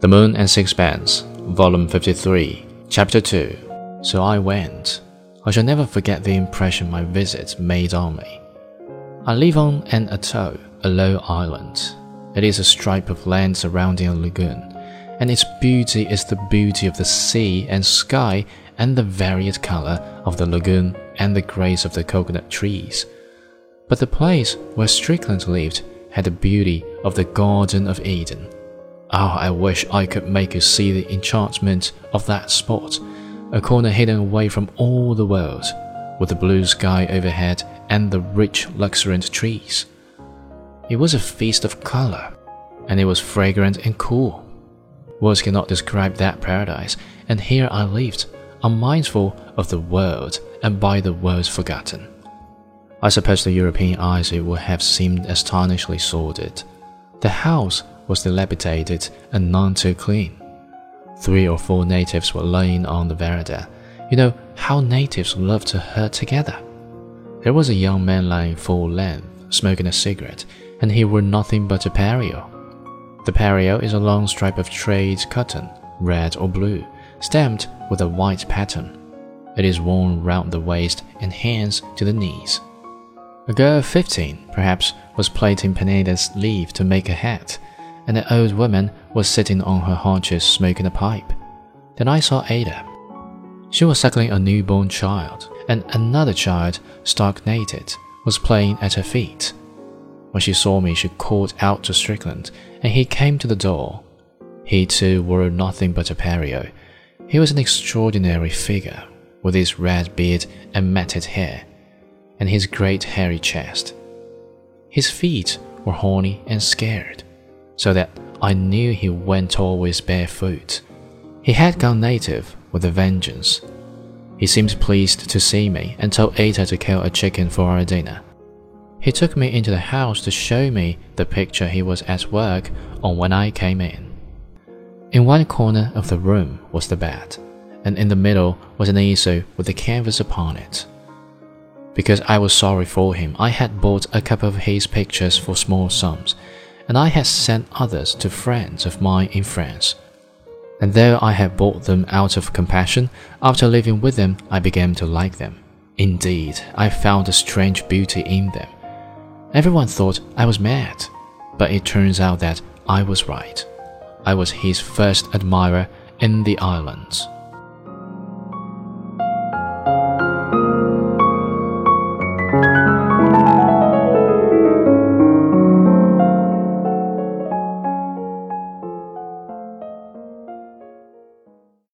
The Moon and Sixpence, Volume 53, Chapter 2. So I went. I shall never forget the impression my visit made on me. I live on an atoll, a low island. It is a strip of land surrounding a lagoon, and its beauty is the beauty of the sea and sky and the varied color of the lagoon and the grace of the coconut trees. But the place where Strickland lived had the beauty of the Garden of Eden. Oh, I wish I could make you see the enchantment of that spot, a corner hidden away from all the world, with the blue sky overhead and the rich, luxuriant trees. It was a feast of color, and it was fragrant and cool. Words cannot describe that paradise, and here I lived, unmindful of the world and by the world forgotten. I suppose to European eyes it would have seemed astonishingly sordid. The house was dilapidated and none too clean. Three or four natives were lying on the veranda. You know how natives love to herd together. There was a young man lying full length, smoking a cigarette, and he wore nothing but a pareo. The pareo is a long stripe of trade cotton, red or blue, stamped with a white pattern. It is worn round the waist and hands to the knees. A girl of fifteen, perhaps, was plaiting pandanus leaf to make a hat, and an old woman was sitting on her haunches smoking a pipe. Then I saw Ata. She was suckling a newborn child, and another child, stark naked, was playing at her feet. When she saw me, she called out to Strickland, and he came to the door. He too wore nothing but a pareo. He was an extraordinary figure, with his red beard and matted hair, and his great hairy chest. His feet were horny and scared, so that I knew he went always barefoot. He had gone native with a vengeance. He seemed pleased to see me and told Ata to kill a chicken for our dinner. He took me into the house to show me the picture he was at work on when I came in. In one corner of the room was the bed, and in the middle was an easel with a canvas upon it. Because I was sorry for him, I had bought a couple of his pictures for small sums, and I had sent others to friends of mine in France. And though I had bought them out of compassion, after living with them I began to like them. Indeed, I found a strange beauty in them Everyone thought I was mad, but it turns out that I was right. I was his first admirer in the islands.